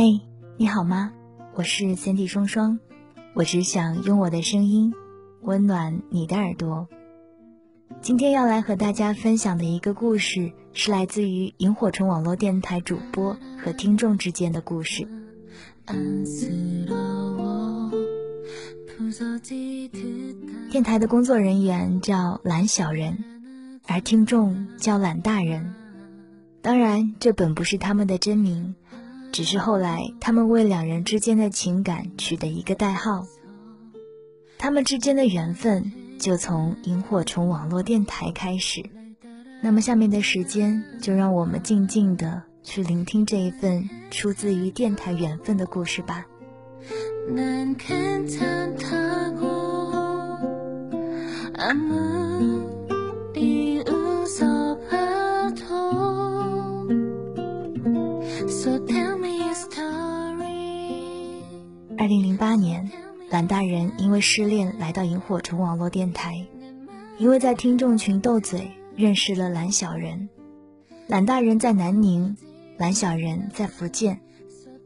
嘿，你好吗？我是 Cindy 双双，我只想用我的声音温暖你的耳朵。今天要来和大家分享的一个故事，是来自于萤火虫网络电台主播和听众之间的故事。电台的工作人员叫懒小人，而听众叫懒大人。当然，这本不是他们的真名。只是后来，他们为两人之间的情感取的一个代号。他们之间的缘分就从萤火虫网络电台开始。那么，下面的时间就让我们静静的去聆听这一份出自于电台缘分的故事吧。二零零八年，懒大人因为失恋来到萤火虫网络电台，因为在听众群斗嘴认识了蓝小人。蓝大人在南宁，蓝小人在福建，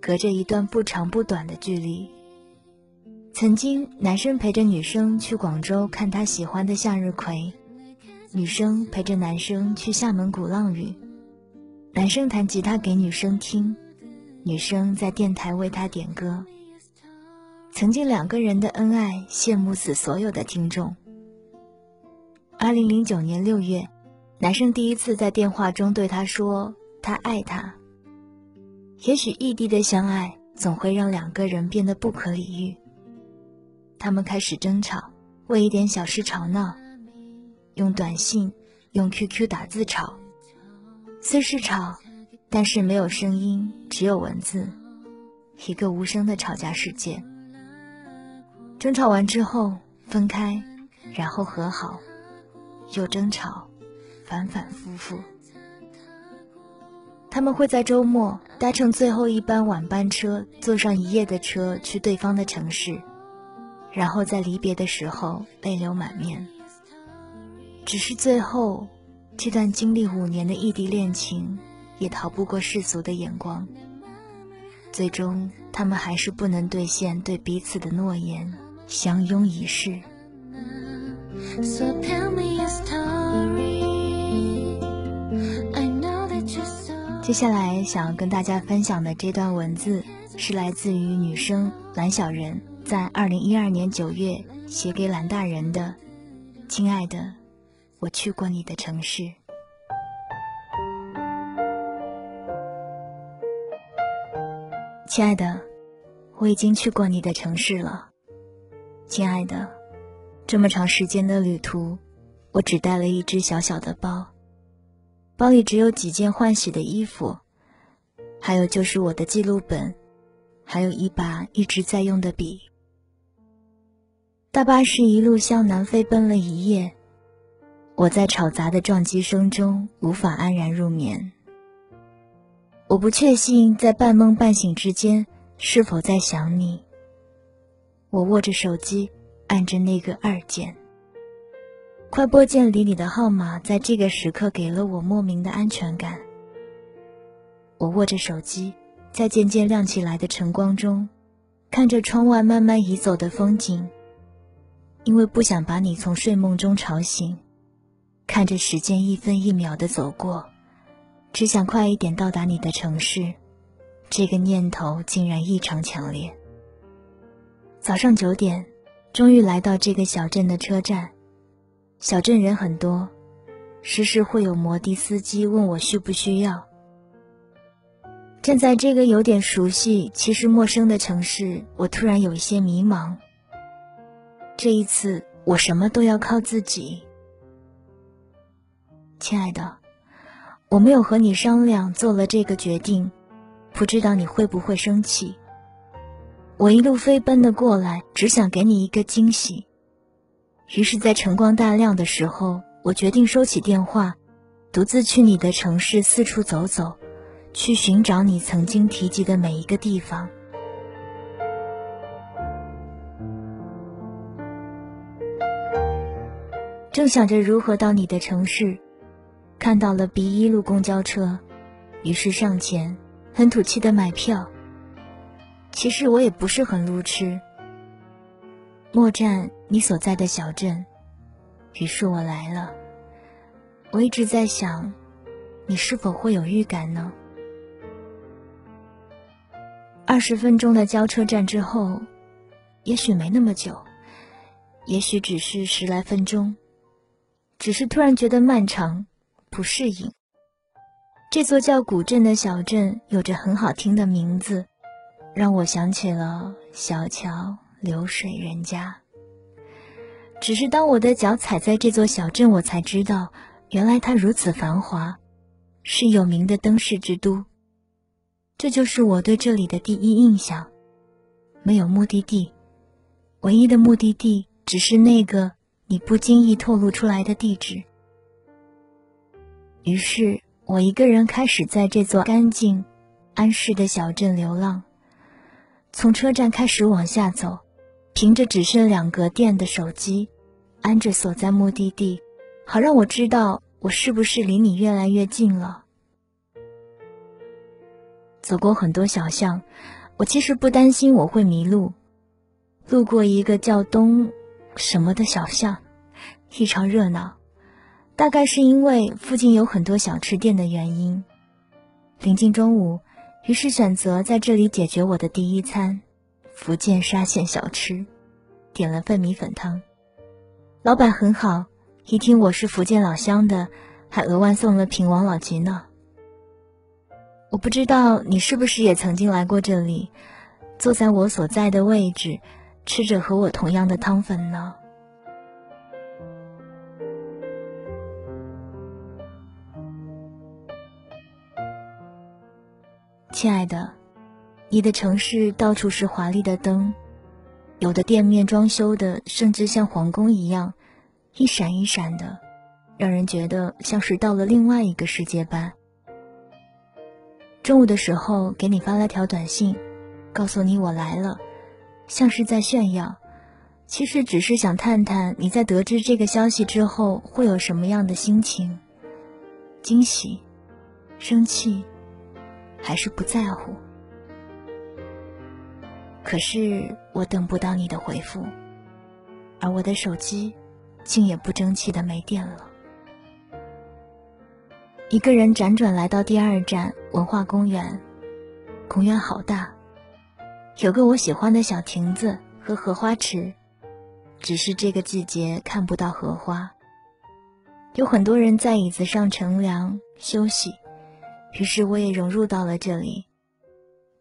隔着一段不长不短的距离。曾经，男生陪着女生去广州看他喜欢的向日葵，女生陪着男生去厦门鼓浪屿，男生弹吉他给女生听，女生在电台为他点歌。曾经两个人的恩爱，羡慕死所有的听众。二零零九年六月，男生第一次在电话中对她说：“他爱她。”也许异地的相爱总会让两个人变得不可理喻。他们开始争吵，为一点小事吵闹，用短信、用 QQ 打字吵。虽是吵，但是没有声音，只有文字，一个无声的吵架世界。争吵完之后分开，然后和好，又争吵，反反复复。他们会在周末搭乘最后一班晚班车，坐上一夜的车去对方的城市，然后在离别的时候泪流满面。只是最后，这段经历五年的异地恋情，也逃不过世俗的眼光。最终，他们还是不能兑现对彼此的诺言。相拥一世。接下来想要跟大家分享的这段文字，是来自于女生蓝小人在二零一二年九月写给蓝大人的：“亲爱的，我去过你的城市。亲爱的，我已经去过你的城市了。”亲爱的，这么长时间的旅途，我只带了一只小小的包，包里只有几件换洗的衣服，还有就是我的记录本，还有一把一直在用的笔。大巴士一路向南飞奔了一夜，我在吵杂的撞击声中无法安然入眠。我不确信在半梦半醒之间是否在想你。我握着手机，按着那个二键。快拨键里你的号码，在这个时刻给了我莫名的安全感。我握着手机，在渐渐亮起来的晨光中，看着窗外慢慢移走的风景。因为不想把你从睡梦中吵醒，看着时间一分一秒的走过，只想快一点到达你的城市。这个念头竟然异常强烈。早上九点，终于来到这个小镇的车站。小镇人很多，时时会有摩的司机问我需不需要。站在这个有点熟悉其实陌生的城市，我突然有一些迷茫。这一次，我什么都要靠自己。亲爱的，我没有和你商量，做了这个决定，不知道你会不会生气。我一路飞奔的过来，只想给你一个惊喜。于是，在晨光大亮的时候，我决定收起电话，独自去你的城市四处走走，去寻找你曾经提及的每一个地方。正想着如何到你的城市，看到了 B 一路公交车，于是上前，很土气的买票。其实我也不是很路痴。莫站你所在的小镇，于是我来了。我一直在想，你是否会有预感呢？二十分钟的交车站之后，也许没那么久，也许只是十来分钟，只是突然觉得漫长，不适应。这座叫古镇的小镇有着很好听的名字，让我想起了小桥流水人家。只是当我的脚踩在这座小镇，我才知道，原来它如此繁华，是有名的灯饰之都。这就是我对这里的第一印象。没有目的地，唯一的目的地只是那个你不经意透露出来的地址。于是。我一个人开始在这座干净、安适的小镇流浪，从车站开始往下走，凭着只剩两格电的手机，安着所在目的地，好让我知道我是不是离你越来越近了。走过很多小巷，我其实不担心我会迷路。路过一个叫东什么的小巷，异常热闹。大概是因为附近有很多小吃店的原因，临近中午，于是选择在这里解决我的第一餐——福建沙县小吃，点了份米粉汤。老板很好，一听我是福建老乡的，还额外送了瓶王老吉呢。我不知道你是不是也曾经来过这里，坐在我所在的位置，吃着和我同样的汤粉呢？亲爱的，你的城市到处是华丽的灯，有的店面装修的甚至像皇宫一样，一闪一闪的，让人觉得像是到了另外一个世界般。中午的时候给你发了条短信，告诉你我来了，像是在炫耀，其实只是想探探你在得知这个消息之后会有什么样的心情，惊喜，生气。还是不在乎，可是我等不到你的回复，而我的手机竟也不争气的没电了。一个人辗转来到第二站文化公园，公园好大，有个我喜欢的小亭子和荷花池，只是这个季节看不到荷花。有很多人在椅子上乘凉休息。于是我也融入到了这里，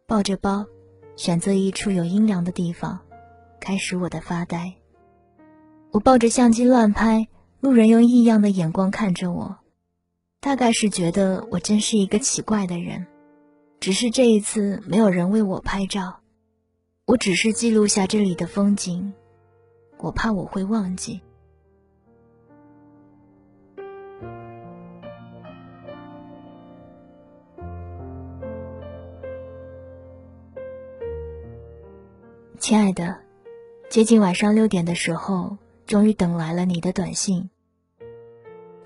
抱着包，选择一处有阴凉的地方，开始我的发呆。我抱着相机乱拍，路人用异样的眼光看着我，大概是觉得我真是一个奇怪的人。只是这一次没有人为我拍照，我只是记录下这里的风景，我怕我会忘记。亲爱的，接近晚上六点的时候，终于等来了你的短信。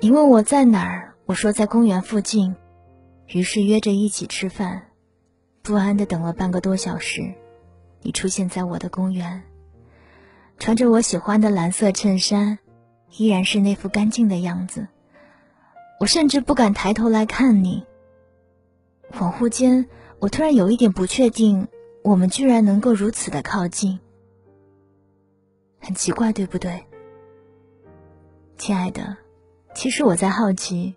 你问我在哪儿，我说在公园附近，于是约着一起吃饭。不安的等了半个多小时，你出现在我的公园，穿着我喜欢的蓝色衬衫，依然是那副干净的样子。我甚至不敢抬头来看你。恍惚间，我突然有一点不确定。我们居然能够如此的靠近，很奇怪，对不对，亲爱的？其实我在好奇，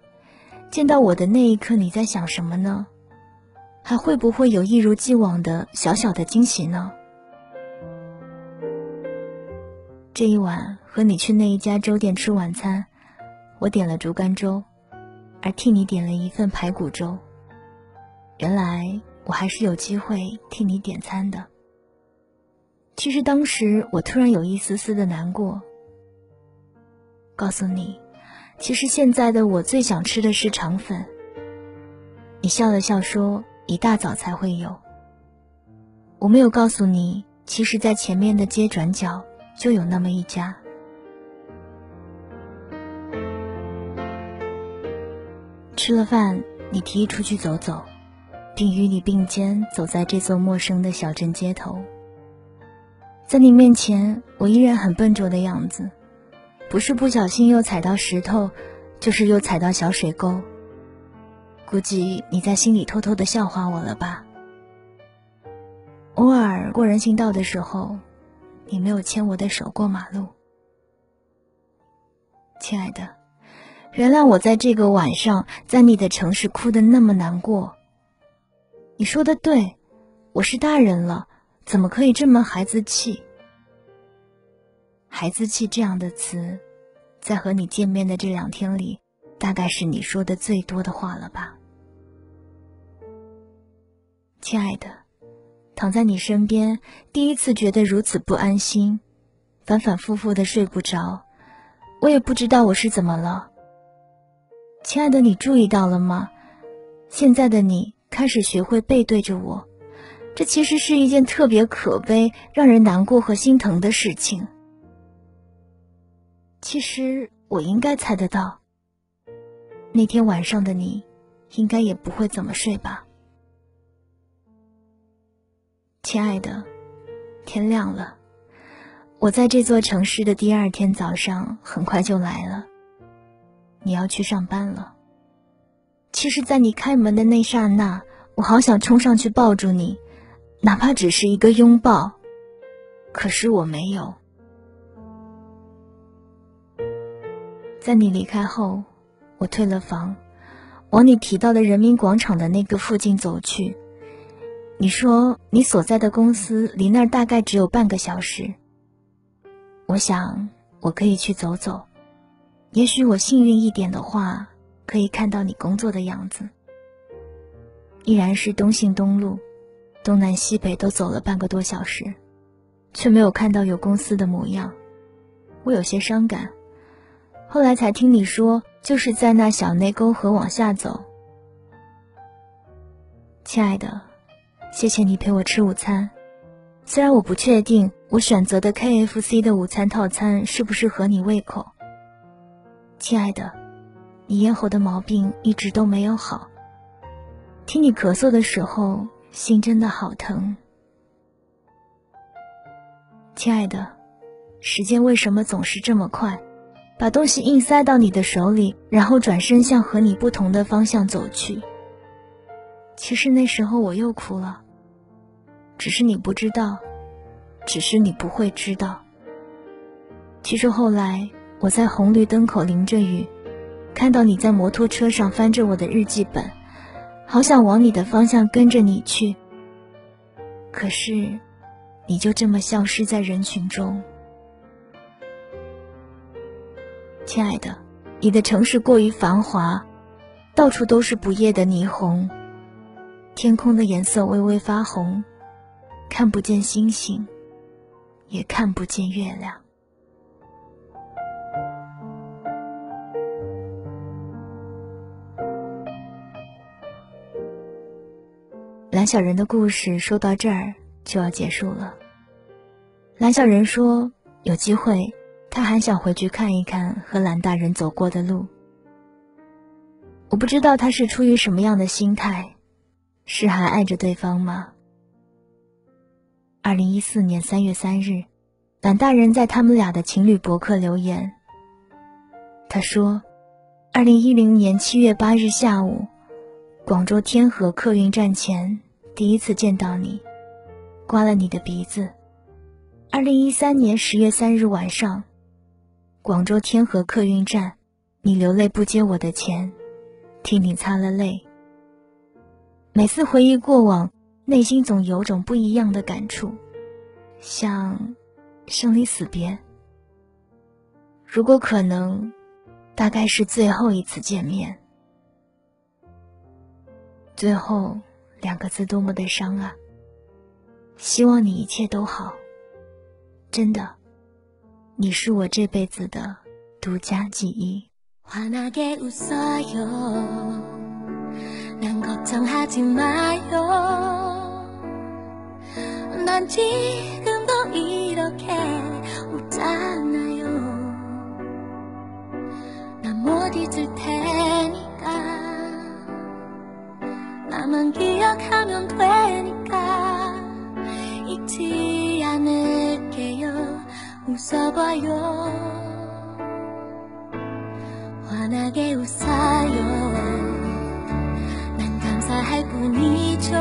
见到我的那一刻你在想什么呢？还会不会有一如既往的小小的惊喜呢？这一晚和你去那一家粥店吃晚餐，我点了竹竿粥，而替你点了一份排骨粥。原来。我还是有机会替你点餐的。其实当时我突然有一丝丝的难过。告诉你，其实现在的我最想吃的是肠粉。你笑了笑说：“一大早才会有。”我没有告诉你，其实，在前面的街转角就有那么一家。吃了饭，你提议出去走走。并与你并肩走在这座陌生的小镇街头。在你面前，我依然很笨拙的样子，不是不小心又踩到石头，就是又踩到小水沟。估计你在心里偷偷的笑话我了吧？偶尔过人行道的时候，你没有牵我的手过马路。亲爱的，原谅我在这个晚上在你的城市哭的那么难过。你说的对，我是大人了，怎么可以这么孩子气？孩子气这样的词，在和你见面的这两天里，大概是你说的最多的话了吧？亲爱的。躺在你身边，第一次觉得如此不安心，反反复复的睡不着。我也不知道我是怎么了。亲爱的，你注意到了吗？现在的你开始学会背对着我，这其实是一件特别可悲、让人难过和心疼的事情。其实我应该猜得到，那天晚上的你，应该也不会怎么睡吧。亲爱的，天亮了。我在这座城市的第二天早上很快就来了。你要去上班了。其实，在你开门的那刹那，我好想冲上去抱住你，哪怕只是一个拥抱。可是我没有。在你离开后，我退了房，往你提到的人民广场的那个附近走去。你说你所在的公司离那儿大概只有半个小时。我想我可以去走走，也许我幸运一点的话，可以看到你工作的样子。依然是东信东路，东南西北都走了半个多小时，却没有看到有公司的模样，我有些伤感。后来才听你说，就是在那小内沟河往下走。亲爱的。谢谢你陪我吃午餐，虽然我不确定我选择的 KFC 的午餐套餐是不是合你胃口。亲爱的，你咽喉的毛病一直都没有好，听你咳嗽的时候心真的好疼。亲爱的，时间为什么总是这么快，把东西硬塞到你的手里，然后转身向和你不同的方向走去。其实那时候我又哭了，只是你不知道，只是你不会知道。其实后来我在红绿灯口淋着雨，看到你在摩托车上翻着我的日记本，好想往你的方向跟着你去。可是，你就这么消失在人群中。亲爱的，你的城市过于繁华，到处都是不夜的霓虹。天空的颜色微微发红，看不见星星，也看不见月亮。蓝小人的故事说到这儿就要结束了。蓝小人说：“有机会，他还想回去看一看和蓝大人走过的路。我不知道他是出于什么样的心态。”是还爱着对方吗？二零一四年三月三日，蓝大人在他们俩的情侣博客留言。他说：“二零一零年七月八日下午，广州天河客运站前第一次见到你，刮了你的鼻子。二零一三年十月三日晚上，广州天河客运站，你流泪不接我的钱，替你擦了泪。”每次回忆过往，内心总有种不一样的感触，像生离死别。如果可能，大概是最后一次见面。最后两个字多么的伤啊！希望你一切都好，真的，你是我这辈子的独家记忆。 걱정하지 마요 난 지금도 이렇게 웃잖아요 난 못 잊을 테니 나만 기억하면 되니까. 잊지 않을게요. 웃어봐요. 환하게 웃어요. 난 감사할 뿐이죠.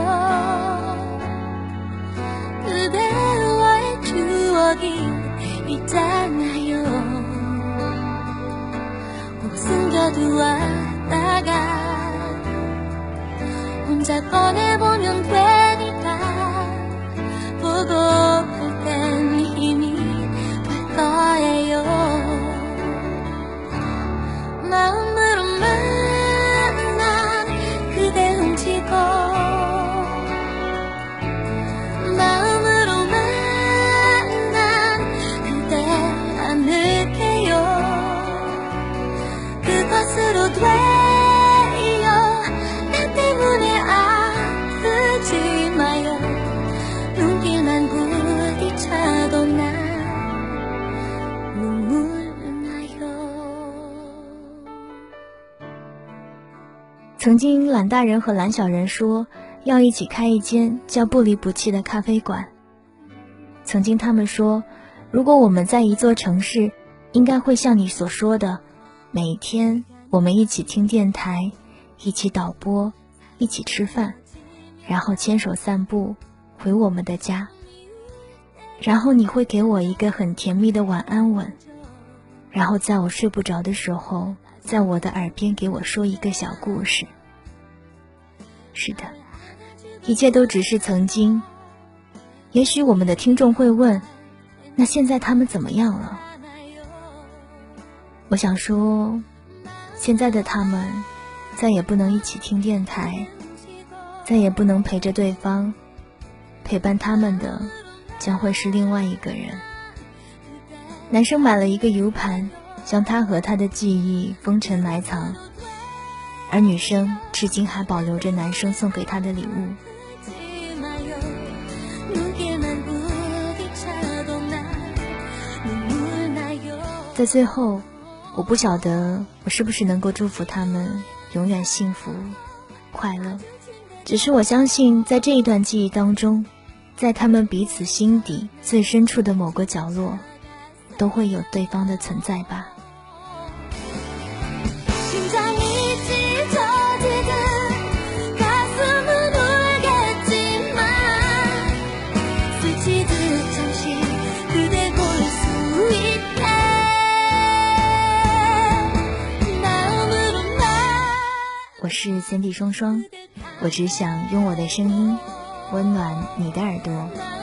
그대와의 추억이 있잖아요. 꼭 숨겨두었다가 혼자 꺼내보면 되니까 보고 볼땐 힘이 될 거예요. 마음으로만 난 그대 훔치고 마음으로만 난 그대 안을게요. 그것으로 돼 曾经，懒大人和懒小人说要一起开一间叫“不离不弃”的咖啡馆。曾经，他们说，如果我们在一座城市，应该会像你所说的，每天我们一起听电台，一起导播，一起吃饭，然后牵手散步回我们的家。然后你会给我一个很甜蜜的晚安吻，然后在我睡不着的时候，在我的耳边给我说一个小故事。是的，一切都只是曾经。也许我们的听众会问：那现在他们怎么样了？我想说，现在的他们再也不能一起听电台，再也不能陪着对方，陪伴他们的将会是另外一个人。男生买了一个 U 盘，将他和他的记忆封尘埋藏，而女生至今还保留着男生送给她的礼物。在最后，我不晓得我是不是能够祝福他们永远幸福快乐，只是我相信在这一段记忆当中，在他们彼此心底最深处的某个角落，都会有对方的存在吧。我是三弟双双，我只想用我的声音温暖你的耳朵。